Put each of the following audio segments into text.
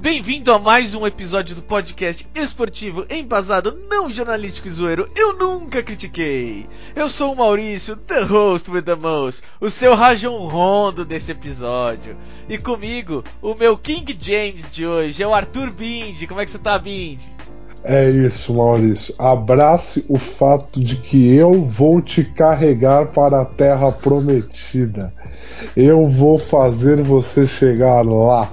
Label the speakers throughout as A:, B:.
A: Bem-vindo a mais um episódio do podcast esportivo embasado não jornalístico e zoeiro Eu Nunca Critiquei. Eu sou o Maurício, the host with the most, o seu Rajon Rondo desse episódio. E comigo, o meu King James de hoje é o Arthur Bindi. Como é que você tá, Bindi?
B: É isso, Maurício. Abrace o fato de que eu vou te carregar para a terra prometida. Eu vou fazer você chegar lá.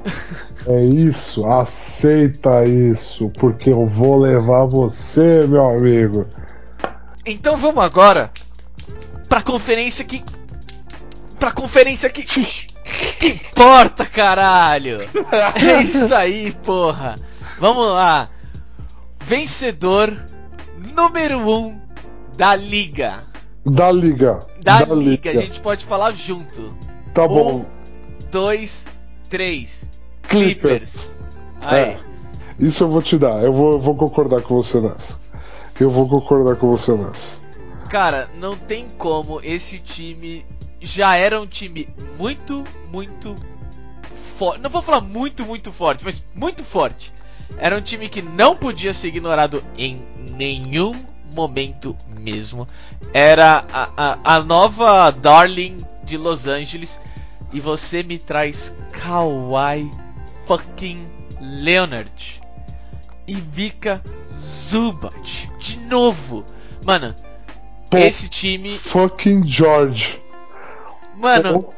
B: É isso, aceita isso, porque eu vou levar você, meu amigo.
A: Então vamos agora pra conferência que. Pra conferência que. Que importa, caralho! É isso aí, porra! Vamos lá! Vencedor número 1 um da liga.
B: Da liga.
A: Da, da liga. liga. a gente pode falar junto.
B: Tá bom.
A: Um, dois, três. Clippers. Aí.
B: É, isso eu vou te dar. Eu vou, eu vou concordar com você nessa. Eu vou concordar com você nessa.
A: Cara, não tem como. Esse time já era um time muito, muito forte. Não vou falar muito, muito forte, mas muito forte. Era um time que não podia ser ignorado em nenhum momento mesmo. Era a, a, a nova Darling de Los Angeles. E você me traz Kawhi fucking Leonard e Vika Zubat de novo. Mano, Pô, esse time.
B: Fucking George.
A: Mano.
B: Pô,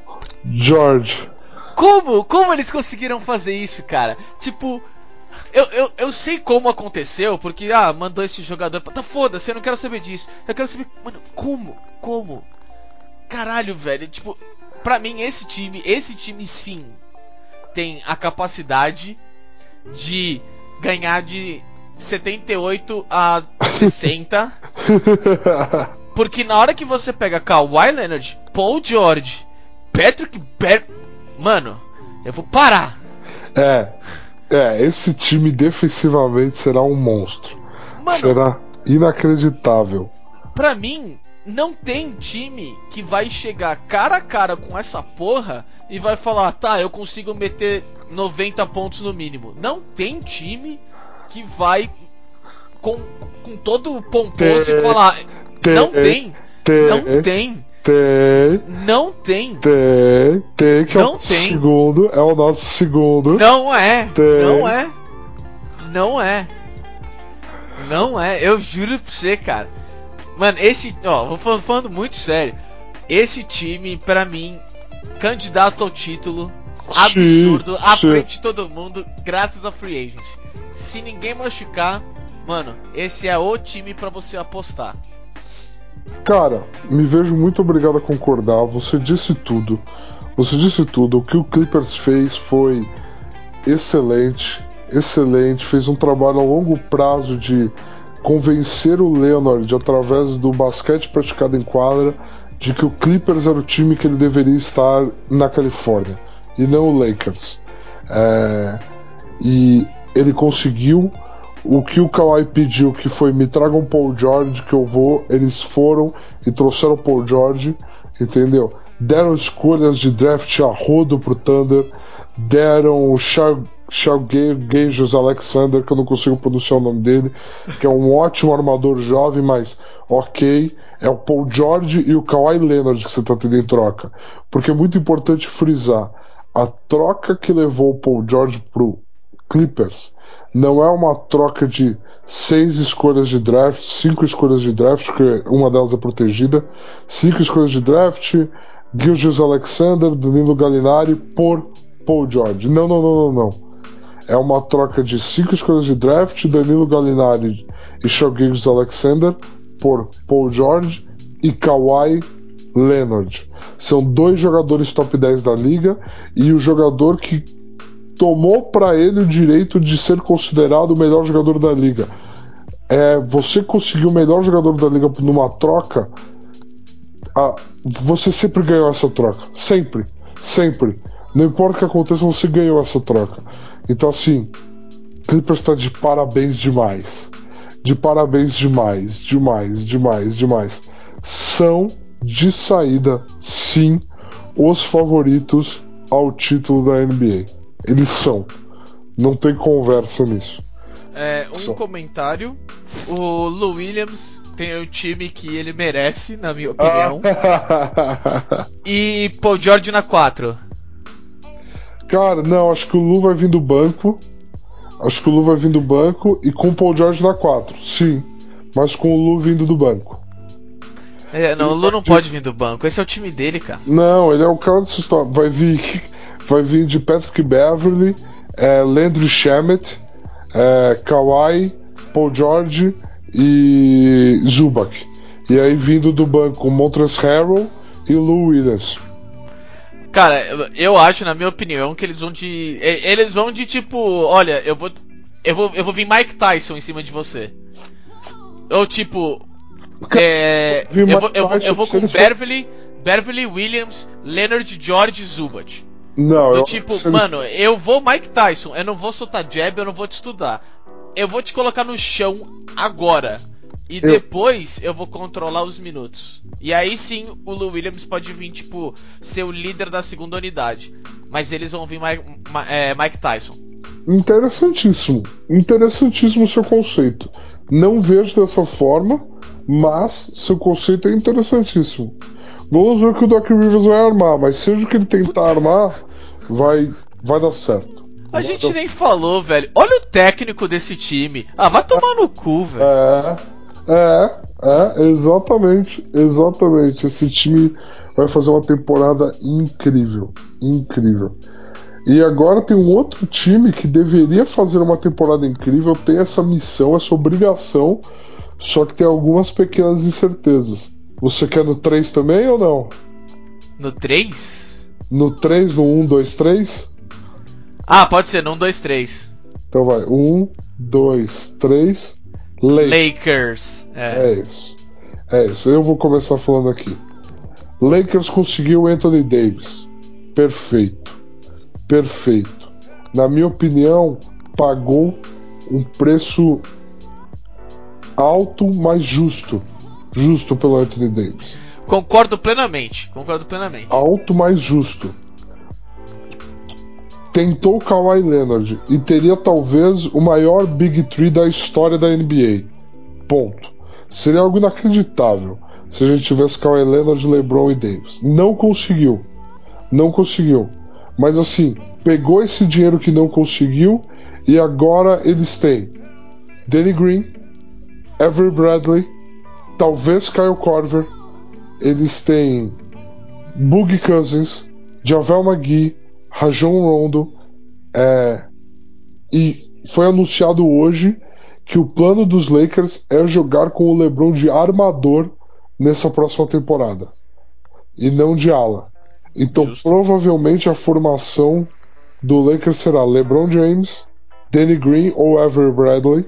B: George.
A: Como? Como eles conseguiram fazer isso, cara? Tipo. Eu, eu, eu sei como aconteceu, porque, ah, mandou esse jogador. Tá foda-se, eu não quero saber disso. Eu quero saber. Mano, como? Como? Caralho, velho. Tipo, pra mim, esse time, esse time sim, tem a capacidade de ganhar de 78 a 60. porque na hora que você pega Kawhi Leonard, Paul George, Patrick Ber... Mano, eu vou parar.
B: É. É, esse time defensivamente será um monstro. Mano, será inacreditável.
A: Pra mim, não tem time que vai chegar cara a cara com essa porra e vai falar, tá, eu consigo meter 90 pontos no mínimo. Não tem time que vai com, com todo o pomposo tem, e falar, não tem, tem, não tem.
B: Tem.
A: Não tem.
B: Tem. Tem, que não é o tem. segundo. É o nosso segundo.
A: Não é. Tem. Não é. Não é. Não é. Eu juro pra você, cara. Mano, esse. Ó, vou falando muito sério. Esse time, pra mim, candidato ao título. Absurdo, sim, à frente de todo mundo, graças a Free Agent. Se ninguém machucar, mano, esse é o time para você apostar.
B: Cara, me vejo muito obrigado a concordar. Você disse tudo. Você disse tudo. O que o Clippers fez foi excelente. Excelente. Fez um trabalho a longo prazo de convencer o Leonard, através do basquete praticado em quadra, de que o Clippers era o time que ele deveria estar na Califórnia e não o Lakers. É, e ele conseguiu o que o Kawhi pediu, que foi me tragam Paul George, que eu vou. Eles foram e trouxeram Paul George, entendeu? Deram escolhas de draft a rodo pro Thunder, deram o Gajos Alexander, que eu não consigo pronunciar o nome dele, que é um ótimo armador jovem, mas ok. É o Paul George e o Kawhi Leonard que você está tendo em troca. Porque é muito importante frisar: a troca que levou o Paul George pro Clippers não é uma troca de seis escolhas de draft, cinco escolhas de draft, porque uma delas é protegida, cinco escolhas de draft, Gilgis Alexander, Danilo Gallinari por Paul George. Não, não, não, não, não. É uma troca de cinco escolhas de draft, Danilo Gallinari e Shea Alexander por Paul George e Kawhi Leonard. São dois jogadores top 10 da liga e o jogador que tomou para ele o direito de ser considerado o melhor jogador da liga. É, você conseguiu o melhor jogador da liga numa troca, a, você sempre ganhou essa troca. Sempre. Sempre. Não importa o que aconteça, você ganhou essa troca. Então, assim, Clippers tá de parabéns demais. De parabéns demais, demais, demais, demais. São de saída, sim, os favoritos ao título da NBA. Eles são. Não tem conversa nisso.
A: É, um comentário. O Lou Williams tem o time que ele merece, na minha opinião. E Paul George na 4.
B: Cara, não, acho que o Lu vai vir do banco. Acho que o Lu vai vir do banco e com o Paul George na 4. Sim. Mas com o Lu vindo do banco.
A: É, não, o Lu não pode vir do banco. Esse é o time dele, cara.
B: Não, ele é o cara dessa história. Vai vir, vai vir de Patrick Beverly, é, Landry Shamet, é, Kawhi, Paul George e Zubac. E aí vindo do banco o Montrezl Harrell e Lou Williams.
A: Cara, eu- acho, na minha opinião, que eles vão de. Eles vão de tipo, olha, eu vou. Eu vou, eu vou vir Mike Tyson em cima de você. Ou tipo. É, eu, vou, eu, vou, eu vou com Beverly, Beverly Williams, Leonard George e Zubat.
B: Não,
A: Do
B: eu
A: tipo, mano, eu vou Mike Tyson, eu não vou soltar jab, eu não vou te estudar. Eu vou te colocar no chão agora. E
B: Eu-
A: depois eu vou controlar os minutos. E aí sim o Lou Williams pode vir, tipo, ser o líder da segunda unidade. Mas eles vão vir Mike, é, Mike Tyson.
B: Interessantíssimo. Interessantíssimo o seu conceito. Não vejo dessa forma, mas seu conceito é interessantíssimo. Vamos ver o que o Doc Rivers vai armar, mas seja o que ele tentar armar, vai, vai dar certo.
A: A gente nem falou, velho. Olha o técnico desse time. Ah, vai tomar no cu, velho.
B: É, é, é, exatamente, exatamente. Esse time vai fazer uma temporada incrível, incrível. E agora tem um outro time que deveria fazer uma temporada incrível, tem essa missão, essa obrigação, só que tem algumas pequenas incertezas. Você quer no 3 também ou não?
A: No 3?
B: No 3, no 1, 2, 3?
A: Ah, pode ser, no 1, 2, 3.
B: Então vai, 1, 2, 3, Lakers.
A: Lakers. É.
B: É isso. É isso. Eu vou começar falando aqui. Lakers conseguiu Anthony Davis. Perfeito. Perfeito. Na minha opinião, pagou um preço alto, mas justo. Justo pelo Anthony Davis.
A: Concordo plenamente. Concordo plenamente.
B: Alto, mas justo. Tentou o Kawhi Leonard e teria talvez o maior Big Three da história da NBA. Ponto. Seria algo inacreditável se a gente tivesse Kawhi Leonard, LeBron e Davis. Não conseguiu. Não conseguiu. Mas assim, pegou esse dinheiro que não conseguiu e agora eles têm Danny Green, Avery Bradley, talvez Kyle Korver, eles têm Boogie Cousins, Javel McGee, Rajon Rondo, é, e foi anunciado hoje que o plano dos Lakers é jogar com o LeBron de armador nessa próxima temporada e não de ala. Então
A: Justo.
B: provavelmente a formação do Lakers será LeBron James, Danny Green ou Avery Bradley,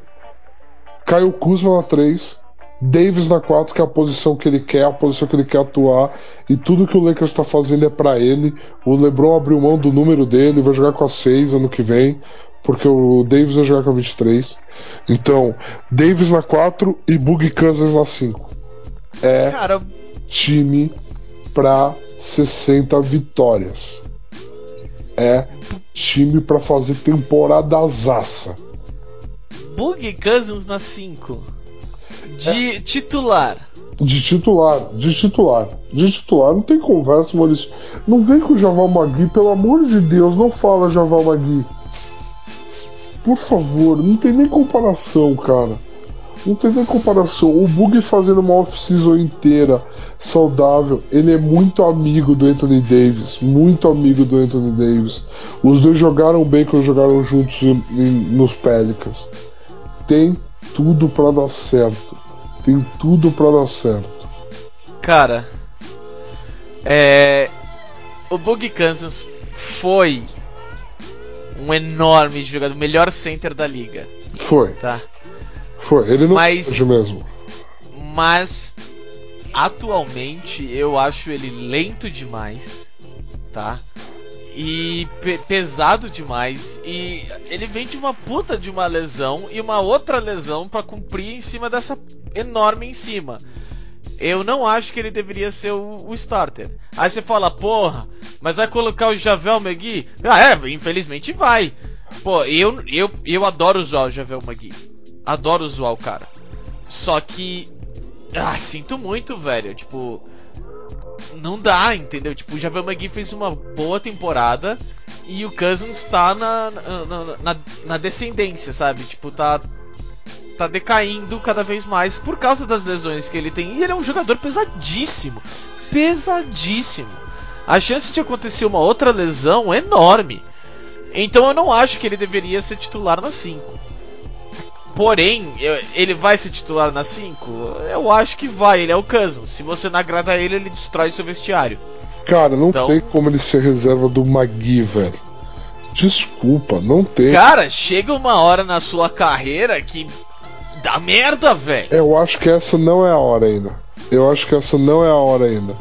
B: Kyle Kuzma na 3, Davis na 4, que é a posição que ele quer, a posição que ele quer atuar, e tudo que o Lakers está fazendo é para ele. O LeBron abriu mão do número dele, vai jogar com a 6 ano que vem, porque o Davis vai jogar com a 23. Então, Davis na 4 e Boogie Cousins na 5. É
A: Cara,
B: time para 60 vitórias. É time para fazer temporada zaça.
A: Boogie Cousins na 5. De titular.
B: De titular, de titular, de titular, não tem conversa, Maurício. Não vem com o Javal Magui, pelo amor de Deus, não fala Javal Magui. Por favor, não tem nem comparação, cara. Não tem nem comparação. O Bug fazendo uma off-season inteira saudável, ele é muito amigo do Anthony Davis. Muito amigo do Anthony Davis. Os dois jogaram bem quando jogaram juntos em- em- nos Pelicans. Tem tudo pra dar certo. Tem tudo pra dar certo.
A: Cara, é. O Boogie Cousins foi um enorme jogador, o melhor center da liga,
B: Foi,
A: tá?
B: foi. Ele não
A: Mas-
B: mesmo.
A: Mas atualmente eu acho ele lento demais, tá? e pe pesado demais. E ele vem de uma puta de uma lesão e uma outra lesão para cumprir em cima dessa enorme em cima. Eu não acho que ele deveria ser o, o, starter. Aí você fala, porra, mas vai colocar o Javel McGee? Ah, é, infelizmente vai. Pô, eu, eu, eu adoro zoar o Javel McGee. Adoro zoar o cara. Só que. Ah, sinto muito, velho. Tipo. Não dá, entendeu? Tipo, o Javel McGee fez uma boa temporada e o Cousins tá na, na, na, na descendência, sabe? Tipo, tá tá decaindo cada vez mais por causa das lesões que ele tem. E ele é um jogador pesadíssimo. Pesadíssimo. A chance de acontecer uma outra lesão é enorme. Então eu não acho que ele deveria ser titular na 5. Porém, ele vai ser titular na 5? Eu acho que vai, ele é o Cousins. Se você não agrada ele, ele destrói seu vestiário.
B: Cara, não então... tem como ele ser reserva do Magui, velho. Desculpa, não tem.
A: Cara, chega uma hora na sua carreira que dá merda, velho.
B: Eu acho que essa não é a hora ainda. Eu acho que essa não é a hora ainda.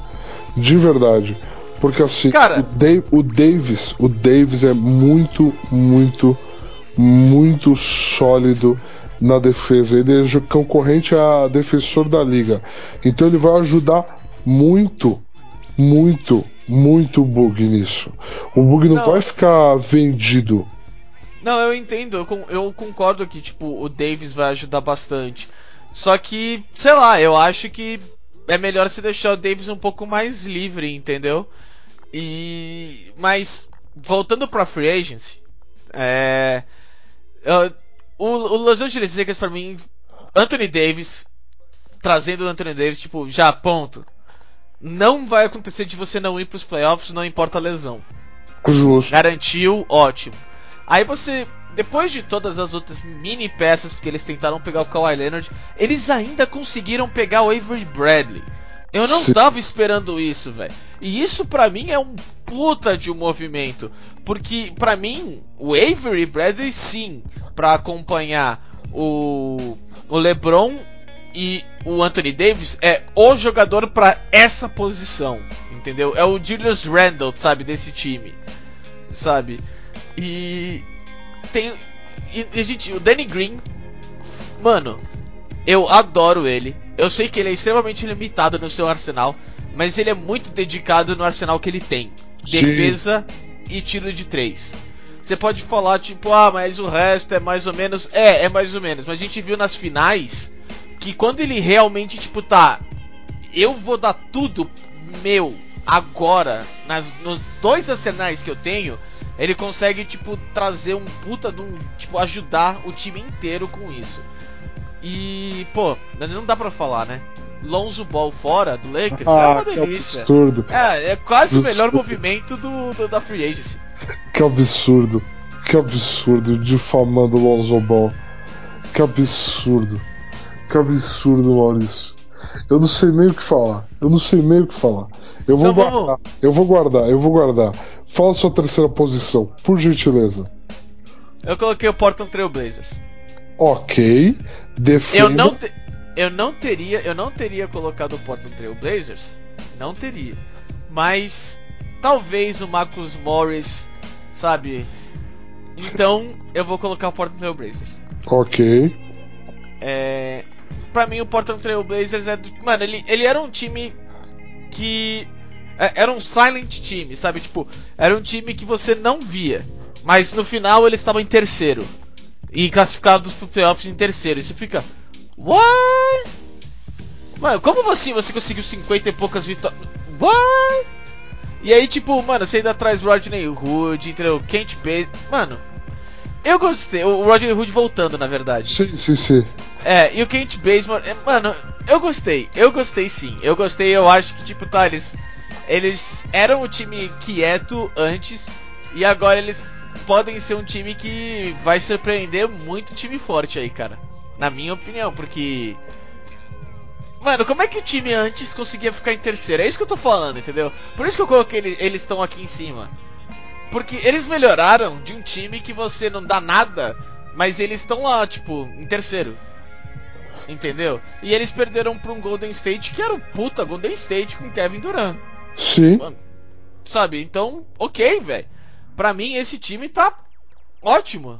B: De verdade. Porque assim,
A: Cara...
B: o, Dave, o Davis, o Davis é muito, muito, muito sólido na defesa. Ele é concorrente a defensor da liga. Então ele vai ajudar muito, muito, muito o Bug nisso. O Bug não, não, vai ficar vendido.
A: Não, eu entendo, eu, eu concordo que tipo o Davis vai ajudar bastante. Só que, sei lá, eu acho que é melhor se deixar o Davis um pouco mais livre, entendeu? E mas voltando para free agency, é, o, o Los Angeles Lakers para mim, Anthony Davis trazendo o Anthony Davis, tipo, já ponto. Não vai acontecer de você não ir para os playoffs, não importa a lesão.
B: Justo.
A: Garantiu, ótimo. Aí você, depois de todas as outras mini peças, porque eles tentaram pegar o Kawhi Leonard, eles ainda conseguiram pegar o Avery Bradley. Eu não tava esperando isso, velho. E isso para mim é um puta de um movimento, porque para mim o Avery Bradley sim, para acompanhar o o LeBron e o Anthony Davis é o jogador para essa posição, entendeu? É o Julius Randle, sabe, desse time, sabe? E tem. E, e, gente, o Danny Green, mano, eu adoro ele. Eu sei que ele é extremamente limitado no seu arsenal, mas ele é muito dedicado no arsenal que ele tem: Sim. defesa e tiro de três. Você pode falar, tipo, ah, mas o resto é mais ou menos. É, é mais ou menos. Mas a gente viu nas finais que quando ele realmente, tipo, tá. Eu vou dar tudo meu agora, nas, nos dois arsenais que eu tenho, ele consegue, tipo, trazer um puta de um. Tipo, ajudar o time inteiro com isso. E, pô, não dá pra falar, né? Lonzo Ball fora do Lakers é ah, é uma delícia.
B: absurdo.
A: É, é quase absurdo. o melhor movimento do, do, da Free Agency.
B: Que absurdo. Que absurdo, difamando o Lonzo Ball. Que absurdo. Que absurdo, Maurício. Eu não sei nem o que falar. Eu não sei nem o que falar. Eu vou então, guardar. Vamos... Eu vou guardar, eu vou guardar. Fala sua terceira posição, por gentileza.
A: Eu coloquei o Portland Trail Blazers.
B: Ok. Defenda.
A: Eu não, te... eu não teria, eu não teria colocado o Portland Trail Blazers. Não teria. Mas talvez o Marcus Morris, sabe? Então eu vou colocar o Portland Trail Blazers.
B: Ok.
A: É, para mim o Portland Trail Blazers é, mano, ele, ele era um time que era um silent time, sabe? Tipo, era um time que você não via. Mas no final ele estava em terceiro. E classificados pro playoffs em terceiro. Você fica. What? Mano, como assim você conseguiu 50 e poucas vitórias? What? E aí, tipo, mano, você ainda traz Rodney Hood, entendeu? Kent Bates. Mano, eu gostei. O Rodney Hood voltando, na verdade.
B: Sim, sim, sim.
A: É, e o Kent Bates, mano, eu gostei. Eu gostei sim. Eu gostei, eu acho que, tipo, tá, eles eles eram o time quieto antes e agora eles podem ser um time que vai surpreender muito time forte aí, cara. Na minha opinião, porque. Mano, como é que o time antes conseguia ficar em terceiro? É isso que eu tô falando, entendeu? Por isso que eu coloquei ele, eles estão aqui em cima. Porque eles melhoraram de um time que você não dá nada, mas eles estão lá, tipo, em terceiro. Entendeu? E eles perderam pra um Golden State que era o puta Golden State com Kevin Durant.
B: Sim.
A: Mano, sabe? Então, ok, velho. pra mim esse time tá ótimo.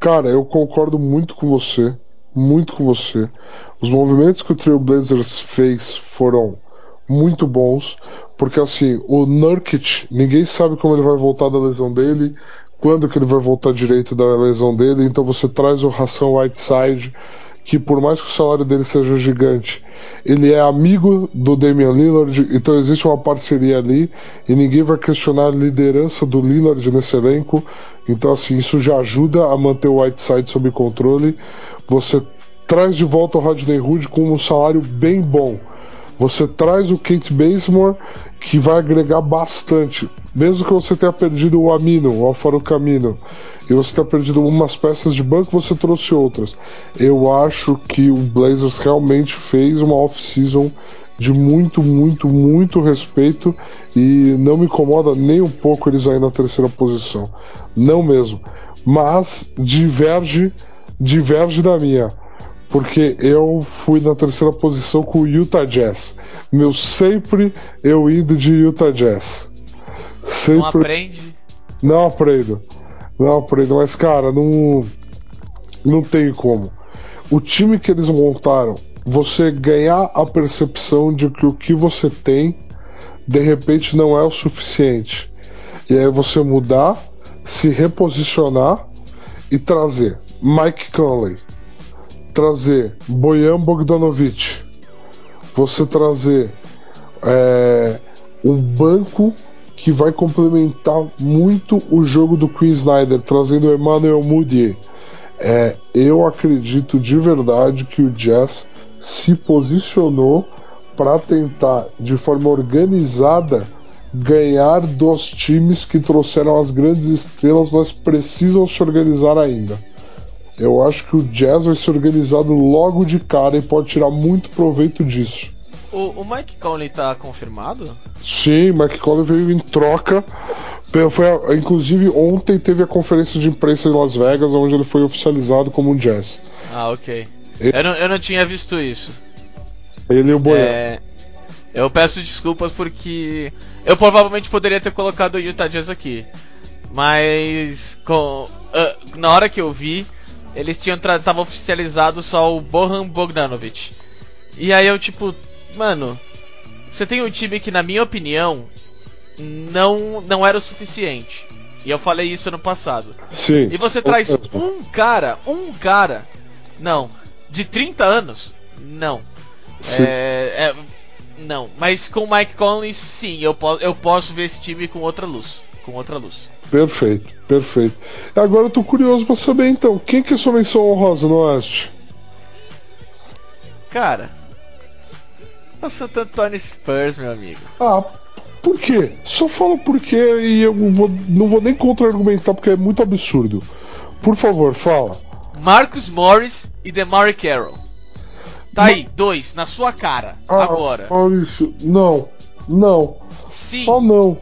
B: Cara, eu concordo muito com você. Muito com você. Os movimentos que o Trailblazers fez foram muito bons. Porque assim, o Nurkic, ninguém sabe como ele vai voltar da lesão dele, quando que ele vai voltar direito da lesão dele, então você traz o Ração Whiteside, que por mais que o salário dele seja gigante, ele é amigo do Damian Lillard, então existe uma parceria ali e ninguém vai questionar a liderança do Lillard nesse elenco. Então assim, isso já ajuda a manter o Whiteside sob controle. Você traz de volta o Rodney Hood com um salário bem bom. Você traz o Kate Bazemore, que vai agregar bastante. Mesmo que você tenha perdido o Amino, o Alfaro Camino, e você tenha perdido umas peças de banco, você trouxe outras. Eu acho que o Blazers realmente fez uma off-season de muito, muito, muito respeito e não me incomoda nem um pouco eles aí na terceira posição. Não mesmo. Mas diverge, diverge da minha porque eu fui na terceira posição com o Utah Jazz. Meu sempre eu indo de Utah Jazz.
A: Sempre... Não aprende?
B: Não aprendo. Não aprendo, mas cara, não não tem como. O time que eles montaram, você ganhar a percepção de que o que você tem de repente não é o suficiente. E aí você mudar, se reposicionar e trazer Mike Conley, trazer Bojan Bogdanovic, você trazer é, um banco que vai complementar muito o jogo do Queen Snyder, trazendo Emmanuel Mudiay. É, eu acredito de verdade que o Jazz se posicionou para tentar, de forma organizada, ganhar dos times que trouxeram as grandes estrelas, mas precisam se organizar ainda. Eu acho que o Jazz vai ser organizado logo de cara e pode tirar muito proveito disso.
A: O, o Mike Conley tá confirmado?
B: Sim, Mike Conley veio em troca. Foi, inclusive, ontem teve a conferência de imprensa em Las Vegas, onde ele foi oficializado como um Jazz.
A: Ah, ok. Ele, eu, não, eu não tinha visto isso.
B: Ele e o Boiano. É,
A: eu peço desculpas porque eu provavelmente poderia ter colocado o Utah Jazz aqui. Mas com, uh, na hora que eu vi, eles tinham tava oficializado só o Bohan Bogdanovic. E aí eu tipo, mano, você tem um time que na minha opinião não não era o suficiente. E eu falei isso no passado.
B: Sim.
A: E você traz um cara, um cara, não, de 30 anos, não.
B: Sim.
A: É, é, não, mas com o Mike Conley, sim, eu, po eu posso ver esse time com outra luz, com outra luz.
B: Perfeito, perfeito. Agora eu tô curioso para saber então, quem que é sua menção honrosa no Oeste?
A: Cara, o Santo Antônio Spurs, meu amigo.
B: Ah, por quê? Só fala por quê e eu vou, não vou nem contra-argumentar porque é muito absurdo. Por favor, fala.
A: Marcus Morris e DeMar Carroll. Tá Ma aí, dois, na sua cara, ah, agora.
B: Maurício, não, não.
A: Sim.
B: Só não.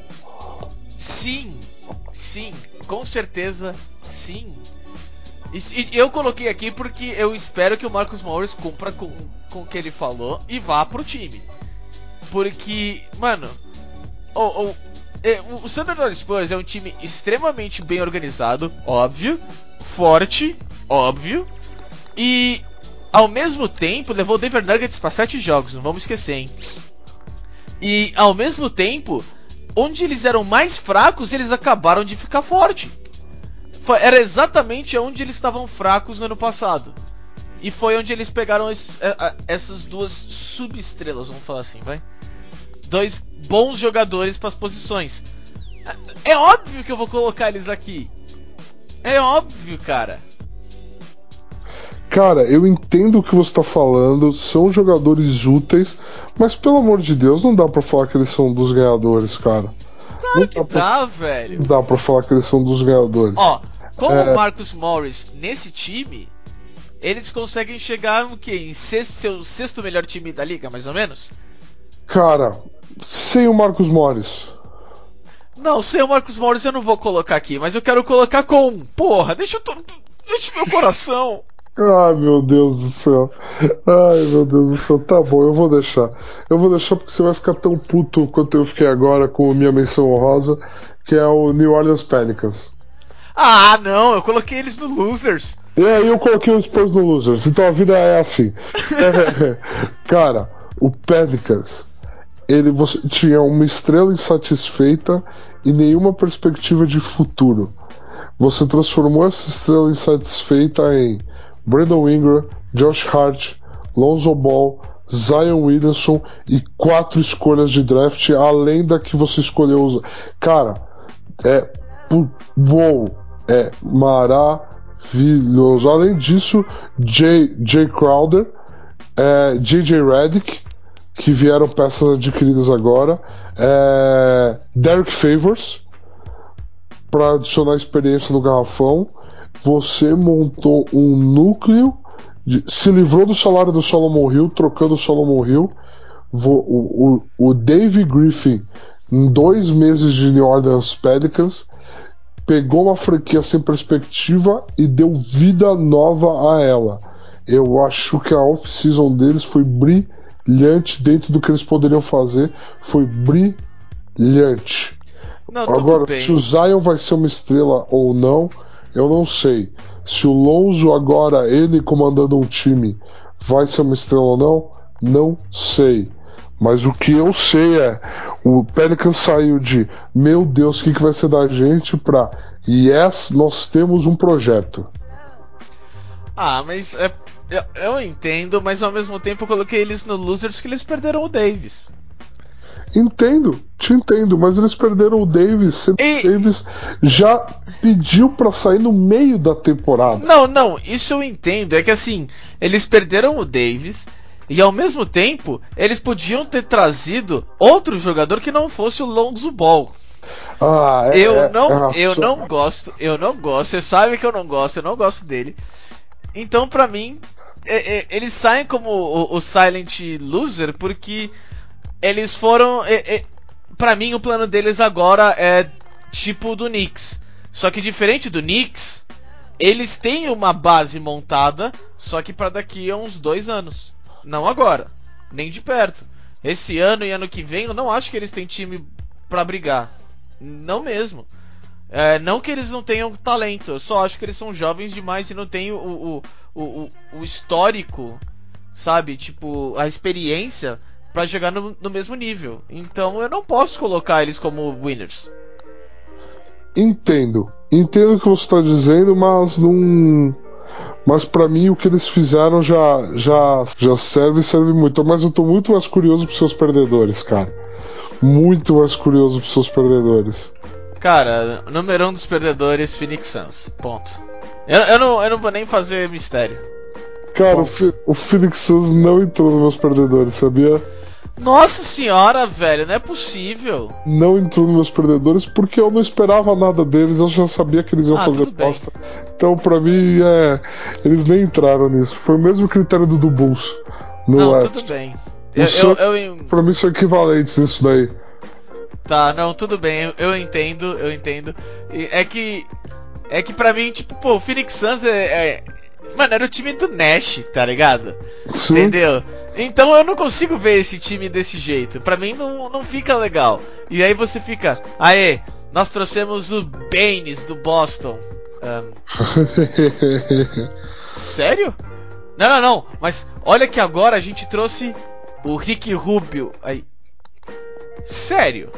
A: Sim. Sim, com certeza sim. E, eu coloquei aqui porque eu espero que o Marcos Morris cumpra com, com o que ele falou e vá pro time. Porque, mano, o, o, é, o San Antonio Spurs é um time extremamente bem organizado, óbvio, forte, óbvio, e ao mesmo tempo levou o Denver Nuggets para sete jogos, não vamos esquecer, hein? E ao mesmo tempo onde eles eram mais fracos, eles acabaram de ficar forte. Era exatamente onde eles estavam fracos no ano passado. E foi onde eles pegaram esses, essas duas subestrelas, vamos falar assim, vai? Dois bons jogadores para as posições. É óbvio que eu vou colocar eles aqui. É óbvio, cara.
B: Cara, eu entendo o que você está falando, são jogadores úteis, mas pelo amor de Deus, não dá para falar que eles são dos ganhadores, cara.
A: Claro não que dá, pra... velho.
B: Não dá pra falar que eles são dos ganhadores.
A: Ó, com é... o Marcus Morris nesse time, eles conseguem chegar no que? Em sexto, seu sexto melhor time da liga, mais ou menos?
B: Cara, sem o Marcus Morris.
A: Não, sem o Marcus Morris eu não vou colocar aqui, mas eu quero colocar com. Porra, deixa eu. Deixa meu coração.
B: Ai meu Deus do céu. Ai meu Deus do céu. Tá bom, eu vou deixar. Eu vou deixar porque você vai ficar tão puto quanto eu fiquei agora com minha menção honrosa. que é o New Orleans Pelicans.
A: Ah, não, eu coloquei eles no Losers.
B: Aí eu coloquei os Spurs no Losers. Então a vida é assim. Cara, o Pelicans, ele você tinha uma estrela insatisfeita e nenhuma perspectiva de futuro. Você transformou essa estrela insatisfeita em Brandon Ingram, Josh Hart, Lonzo Ball, Zion Williamson e quatro escolhas de draft, além da que você escolheu. Cara, é bom, é maravilhoso. Além disso, Jay, Jay Crowder, é, JJ Redick, que vieram peças adquiridas agora, é, Derek Favors, para adicionar experiência no garrafão. Você montou um núcleo, de, se livrou do salário do Solomon Hill, trocando o Solomon Hill. O, o, o Dave Griffin, em dois meses de New Orleans Pelicans, pegou uma franquia sem perspectiva e deu vida nova a ela. Eu acho que a off-season deles foi brilhante dentro do que eles poderiam fazer. Foi brilhante.
A: Não,
B: Agora, se o Zion vai ser uma estrela ou não, eu não sei. Se o Lonzo agora, ele comandando um time, vai ser uma estrela ou não, não sei. Mas o que eu sei é, o Pelican saiu de meu Deus, o que, que vai ser da gente pra yes, nós temos um projeto.
A: Ah, mas é, eu, eu entendo, mas ao mesmo tempo eu coloquei eles no Losers que eles perderam o Davis.
B: Entendo, te entendo, mas eles perderam o Davis.
A: E-
B: O Davis já pediu pra sair no meio da temporada.
A: Não, não, isso eu entendo. É que assim, eles perderam o Davis e ao mesmo tempo eles podiam ter trazido outro jogador que não fosse o Lonzo Ball.
B: Ah, é-
A: Eu
B: é-
A: não,
B: é
A: eu
B: só-
A: não gosto, eu não gosto. Você sabe que eu não gosto, eu não gosto dele. Então, pra mim, é- é- eles saem como o, o Silent Loser porque eles foram. É, é, pra mim, o plano deles agora é tipo do Knicks. Só que diferente do Knicks, eles têm uma base montada, só que pra daqui a uns dois anos. Não agora, nem de perto. Esse ano e ano que vem, eu não acho que eles têm time pra brigar. Não mesmo. É, não que eles não tenham talento, eu só acho que eles são jovens demais e não têm o, o, o, o, o histórico, sabe? Tipo, a experiência pra jogar no, no mesmo nível. Então eu não posso colocar eles como winners.
B: Entendo. Entendo o que você está dizendo, mas não. Mas para mim o que eles fizeram já, já, já serve e serve muito. Mas eu tô muito mais curioso pros seus perdedores, cara. Muito mais curioso pros seus perdedores.
A: Cara, número um dos perdedores, Phoenix Suns. Ponto. Eu, eu, não, eu não vou nem fazer mistério.
B: Cara, o, o Phoenix Suns não entrou nos meus perdedores, sabia?
A: Nossa senhora, velho, não é possível.
B: Não entrou nos meus perdedores porque eu não esperava nada deles, eu já sabia que eles iam
A: Ah,
B: fazer bosta. Então, pra mim, é. Eles nem entraram nisso. Foi o mesmo critério do do Bulls. No
A: não,
B: West.
A: tudo bem. Eu,
B: Sun-
A: eu, eu,
B: Pra mim são equivalentes isso daí.
A: Tá, não, tudo bem, eu, eu entendo, eu entendo. É que. É que pra mim, tipo, pô, o Phoenix Suns é, é- Mano, era o time do Nash, tá ligado?
B: Sim.
A: Entendeu? Então eu não consigo ver esse time desse jeito. Pra mim não, não fica legal. E aí você fica. Aê, nós trouxemos o Baines do Boston. Ahn, sério? Não, não, não. Mas olha que agora a gente trouxe o Rick Rubio. Aí. Sério?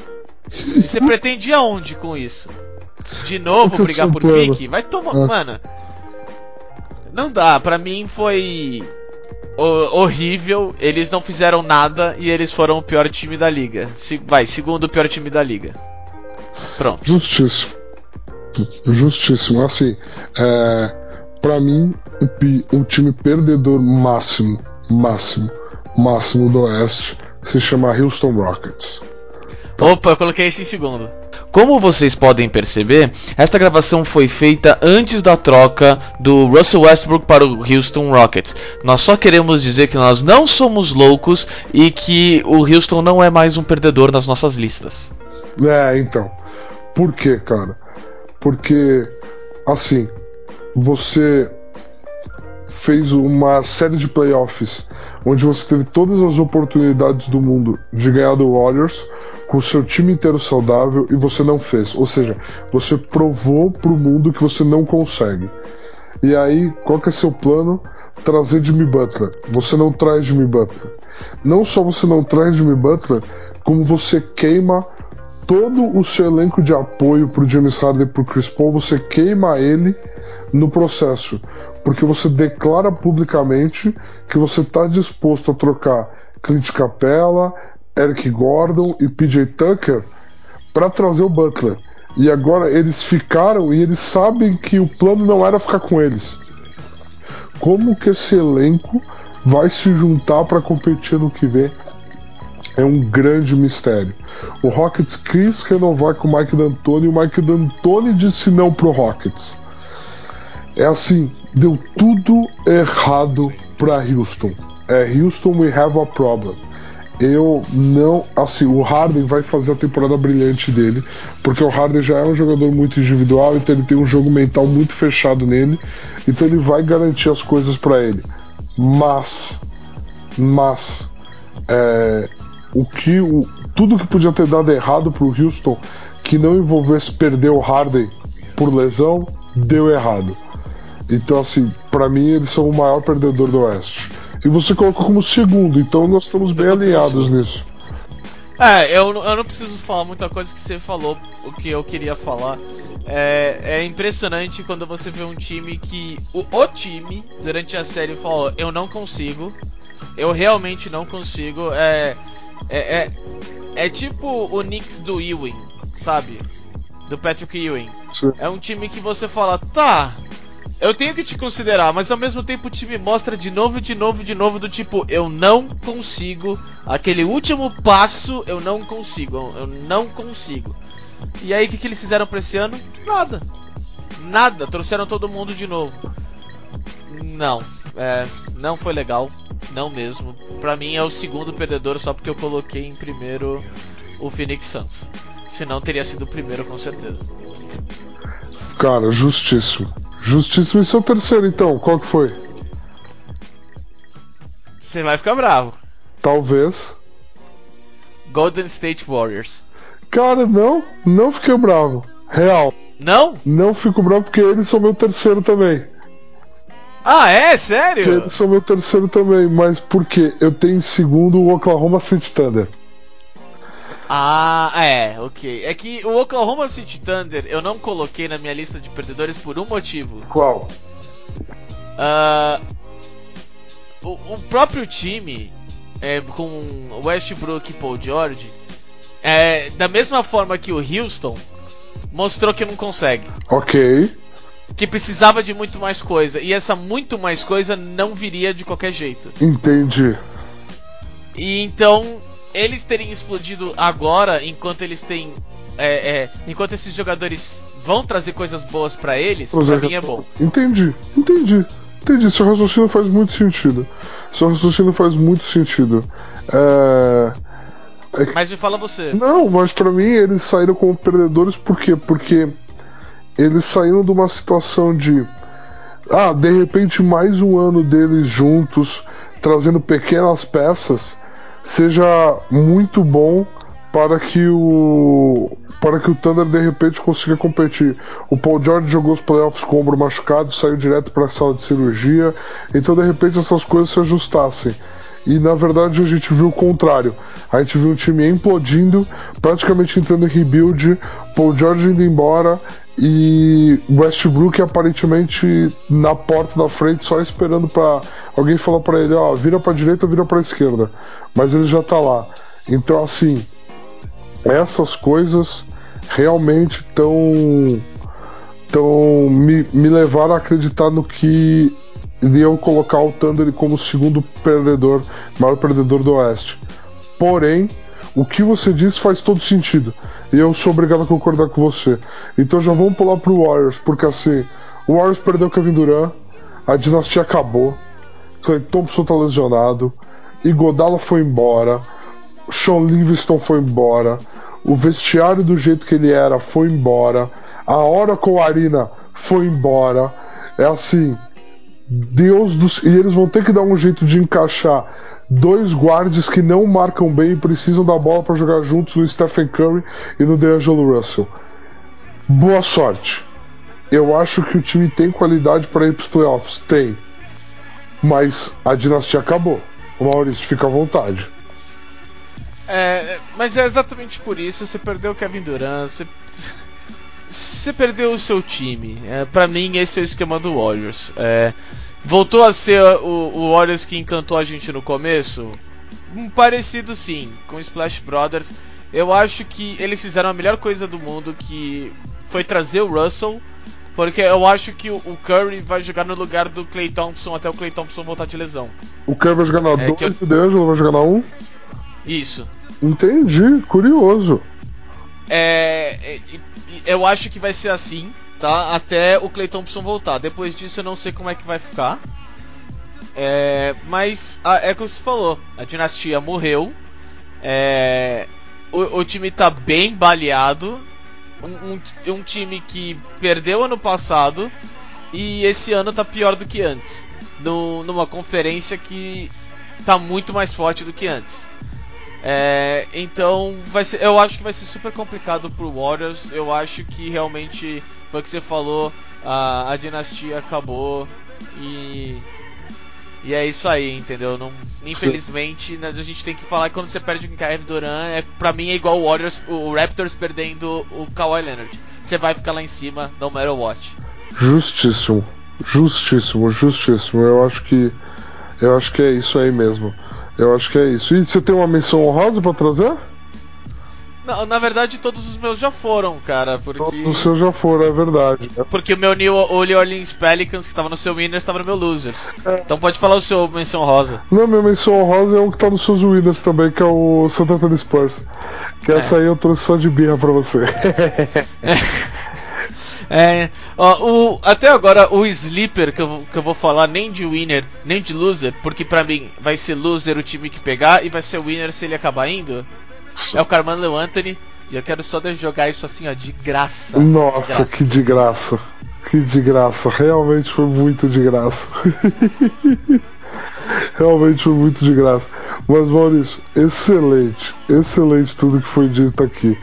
A: E você pretende aonde com isso? De novo brigar por pique? Vai tomar.
B: Ah.
A: Mano. Não dá, pra mim foi ho- horrível. Eles não fizeram nada e eles foram o pior time da liga. Se- vai, segundo pior time da liga. Pronto.
B: Justíssimo. Justíssimo. Assim, é, pra mim, o, o time perdedor máximo, máximo, máximo do Oeste se chama Houston Rockets.
A: Opa, eu coloquei esse em segundo. Como vocês podem perceber, esta gravação foi feita antes da troca do Russell Westbrook para o Houston Rockets. Nós só queremos dizer que nós não somos loucos e que o Houston não é mais um perdedor nas nossas listas.
B: É, então. Por quê, cara? Porque, assim, você fez uma série de playoffs onde você teve todas as oportunidades do mundo de ganhar do Warriors, com o seu time inteiro saudável e você não fez. Ou seja, você provou pro mundo que você não consegue. E aí, qual que é seu plano? Trazer Jimmy Butler. Você não traz Jimmy Butler. Não só você não traz Jimmy Butler, como você queima todo o seu elenco de apoio pro James Harden e pro Chris Paul, você queima ele no processo. Porque você declara publicamente que você está disposto a trocar Clint Capella, Eric Gordon e PJ Tucker para trazer o Butler. E agora eles ficaram e eles sabem que o plano não era ficar com eles. Como que esse elenco vai se juntar para competir no que vem? É um grande mistério. O Rockets quis renovar com o Mike D'Antoni e o Mike D'Antoni disse não pro Rockets. É assim, deu tudo errado para Houston. É Houston, we have a problem eu não. Assim, o Harden vai fazer a temporada brilhante dele, porque o Harden já é um jogador muito individual, então ele tem um jogo mental muito fechado nele, então ele vai garantir as coisas para ele. Mas, mas, é, o que, o, tudo que podia ter dado errado pro Houston, que não envolvesse perder o Harden por lesão, deu errado. Então, assim, para mim eles são o maior perdedor do Oeste. E você colocou como segundo, então nós estamos bem alinhados nisso.
A: É, eu, eu não preciso falar muita coisa que você falou, o que eu queria falar. É, é impressionante quando você vê um time que. O, o time, durante a série, falou: Eu não consigo. Eu realmente não consigo. É. É, é, é tipo o Knicks do Ewing, sabe? Do Patrick Ewing. Sim. É um time que você fala: Tá, eu tenho que te considerar, mas ao mesmo tempo o time mostra de novo, de novo, de novo, do tipo, eu não consigo. Aquele último passo, eu não consigo. Eu não consigo. E aí o que, que eles fizeram pra esse ano? Nada. Nada. Trouxeram todo mundo de novo. Não. É, não foi legal. Não mesmo. Pra mim é o segundo perdedor só porque eu coloquei em primeiro o Phoenix Suns. Senão teria sido o primeiro com certeza.
B: Cara, justíssimo. Justíssimo e seu terceiro, então, qual que foi?
A: Você vai ficar bravo.
B: Talvez.
A: Golden State Warriors.
B: Cara, não, não fiquei bravo. Real.
A: Não?
B: Não fico bravo porque eles são meu terceiro também.
A: Ah, é? Sério?
B: Porque eles são meu terceiro também, mas por quê? Eu tenho em segundo o Oklahoma City Thunder.
A: Ah, é, ok. É que o Oklahoma City Thunder eu não coloquei na minha lista de perdedores por um motivo.
B: Qual?
A: Uh, o, o, próprio time, é, com Westbrook e Paul George, é, da mesma forma que o Houston, mostrou que não consegue.
B: Ok.
A: Que precisava de muito mais coisa. E essa muito mais coisa não viria de qualquer jeito.
B: Entendi.
A: E então eles terem explodido agora, enquanto eles têm. É, é, enquanto esses jogadores vão trazer coisas boas para eles, pois pra é, mim é bom.
B: Entendi, entendi. Entendi, seu raciocínio faz muito sentido. Seu raciocínio faz muito sentido. É...
A: É... Mas me fala você.
B: Não, mas para mim eles saíram como perdedores por quê? Porque eles saíram de uma situação de. Ah, de repente mais um ano deles juntos, trazendo pequenas peças seja muito bom para que o para que o Thunder de repente consiga competir. O Paul George jogou os playoffs com o ombro machucado, saiu direto para a sala de cirurgia, então de repente essas coisas se ajustassem. E na verdade a gente viu o contrário. A gente viu o time implodindo, praticamente entrando em rebuild, Paul George indo embora e Westbrook aparentemente na porta da frente só esperando para alguém falar para ele, ó, vira para direita vira para esquerda mas ele já está lá. Então, assim, essas coisas realmente estão tão, me, me levaram a acreditar no que iriam colocar o Thunder como segundo perdedor, maior perdedor do Oeste. Porém, o que você disse faz todo sentido. E eu sou obrigado a concordar com você. Então já vamos pular pro Warriors, porque assim, o Warriors perdeu Kevin Durant, a dinastia acabou, Clay Thompson tá lesionado, Igodala foi embora, Sean Livingston foi embora, o vestiário do jeito que ele era foi embora, a Oracle Arena foi embora. É assim, Deus dos. E eles vão ter que dar um jeito de encaixar dois guards que não marcam bem e precisam da bola para jogar juntos no Stephen Curry e no D'Angelo Russell. Boa sorte. Eu acho que o time tem qualidade para ir para os playoffs. Tem. Mas a dinastia acabou. O Maurício, fica à vontade.
A: É, mas é exatamente por isso. Você perdeu o Kevin Durant. Você, você perdeu o seu time. É, para mim, esse é o esquema do Warriors. É, voltou a ser o, o Warriors que encantou a gente no começo? Um parecido sim, com Splash Brothers. Eu acho que eles fizeram a melhor coisa do mundo, que foi trazer o Russell, porque eu acho que o Curry vai jogar no lugar do Clay Thompson até o Clay Thompson voltar de lesão.
B: O Curry vai jogar na 2
A: É que eu-
B: e o D'Angelo vai jogar na 1? Um?
A: Isso.
B: Entendi, curioso.
A: É, é, eu acho que vai ser assim, tá? Até o Clay Thompson voltar. Depois disso eu não sei como é que vai ficar. É, mas a- é como você falou, a dinastia morreu. É, o, o time tá bem baleado. Um, um- time que perdeu ano passado e esse ano tá pior do que antes. No- numa conferência que tá muito mais forte do que antes. É, então, vai ser, eu acho que vai ser super complicado pro Warriors. Eu acho que realmente foi o que você falou, a, a dinastia acabou e e é isso aí, entendeu? Não, infelizmente, né, a gente tem que falar que quando você perde com o Kevin Durant, é, pra mim é igual o Warriors, o Raptors perdendo o Kawhi Leonard. Você vai ficar lá em cima, no matter what.
B: Justíssimo. Justíssimo, justíssimo. Eu acho que. Eu acho que é isso aí mesmo. Eu acho que é isso. E você tem uma menção honrosa pra trazer?
A: Não, na verdade, todos os meus já foram, cara, porque
B: Todos os seus já foram, é verdade.
A: Porque o meu New, o Orleans Pelicans, que estava no seu Winners, estava no meu Losers. Então pode falar o seu menção rosa.
B: Não, minha menção honrosa é um que tá nos seus Winners também, que é o Santa Antonio Spurs. Que essa aí eu trouxe só de birra pra você.
A: É, ó, o, até agora o sleeper que eu, vou- que eu vou falar nem de winner nem de loser, porque pra mim vai ser loser o time que pegar e vai ser winner se ele acabar indo. É o Carmelo Anthony e eu quero só de- jogar isso assim, ó, de graça. de
B: Nossa,
A: graça.
B: que de graça. Que de graça. Realmente foi muito de graça. Realmente foi muito de graça. Mas, Maurício, excelente. Excelente tudo que foi dito aqui.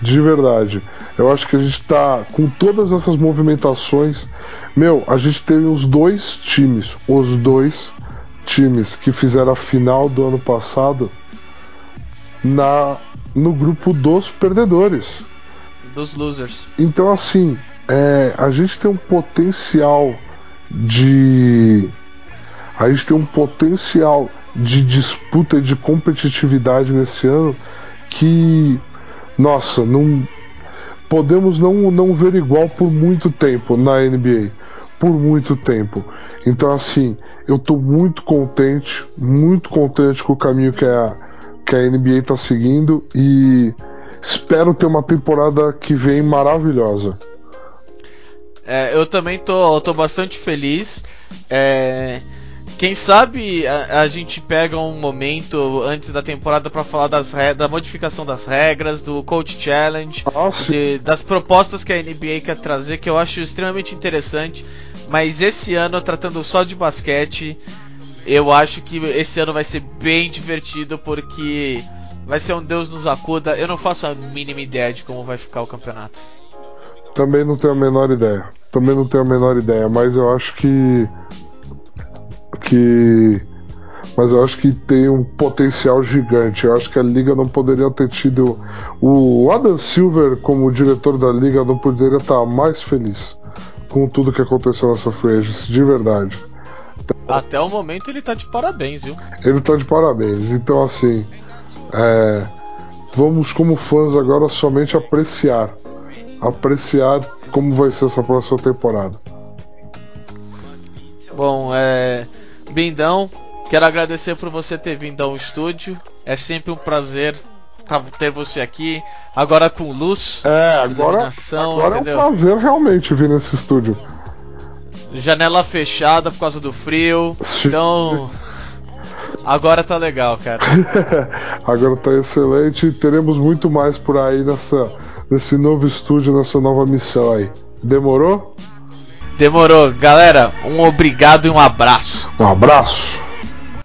B: De verdade. Eu acho que a gente tá com todas essas movimentações. Meu, a gente teve os dois times. Os dois times que fizeram a final do ano passado na no grupo dos perdedores.
A: Dos losers.
B: Então, assim, é, a gente tem um potencial de. A gente tem um potencial de disputa e de competitividade nesse ano que, nossa, não podemos não, não ver igual por muito tempo na NBA. Por muito tempo. Então, assim, eu tô muito contente, muito contente com o caminho que a, que a NBA tá seguindo e espero ter uma temporada que vem maravilhosa.
A: É, eu também tô, tô bastante feliz. É, quem sabe a, a gente pega um momento antes da temporada pra falar das da modificação das regras, do Coach Challenge,
B: Nossa,
A: de- das propostas que a NBA quer trazer, que eu acho extremamente interessante. Mas esse ano, tratando só de basquete, eu acho que esse ano vai ser bem divertido porque vai ser um Deus nos acuda. Eu não faço a mínima ideia de como vai ficar o campeonato.
B: também não tenho a menor ideia. Também não tenho a menor ideia, mas eu acho que. que. Mas eu acho que tem um potencial gigante. Eu acho que a liga não poderia ter tido. O Adam Silver, como diretor da liga, não poderia estar mais feliz com tudo que aconteceu nessa free de verdade.
A: Até o momento ele tá de parabéns, viu?
B: Ele tá de parabéns. Então, assim, é, vamos, como fãs, agora somente apreciar. Apreciar como vai ser essa próxima temporada.
A: Bom, é. Bindão, quero agradecer por você ter vindo ao estúdio. É sempre um prazer tá- ter você aqui. Agora com luz,
B: É, agora,
A: iluminação,
B: agora é um
A: entendeu?
B: prazer realmente vir nesse estúdio.
A: Janela fechada por causa do frio. Então. Agora tá legal, cara.
B: agora tá excelente. Teremos muito mais por aí nessa, nesse novo estúdio, nessa nova missão aí. Demorou?
A: Demorou. Galera, um obrigado e um abraço.
B: Um abraço.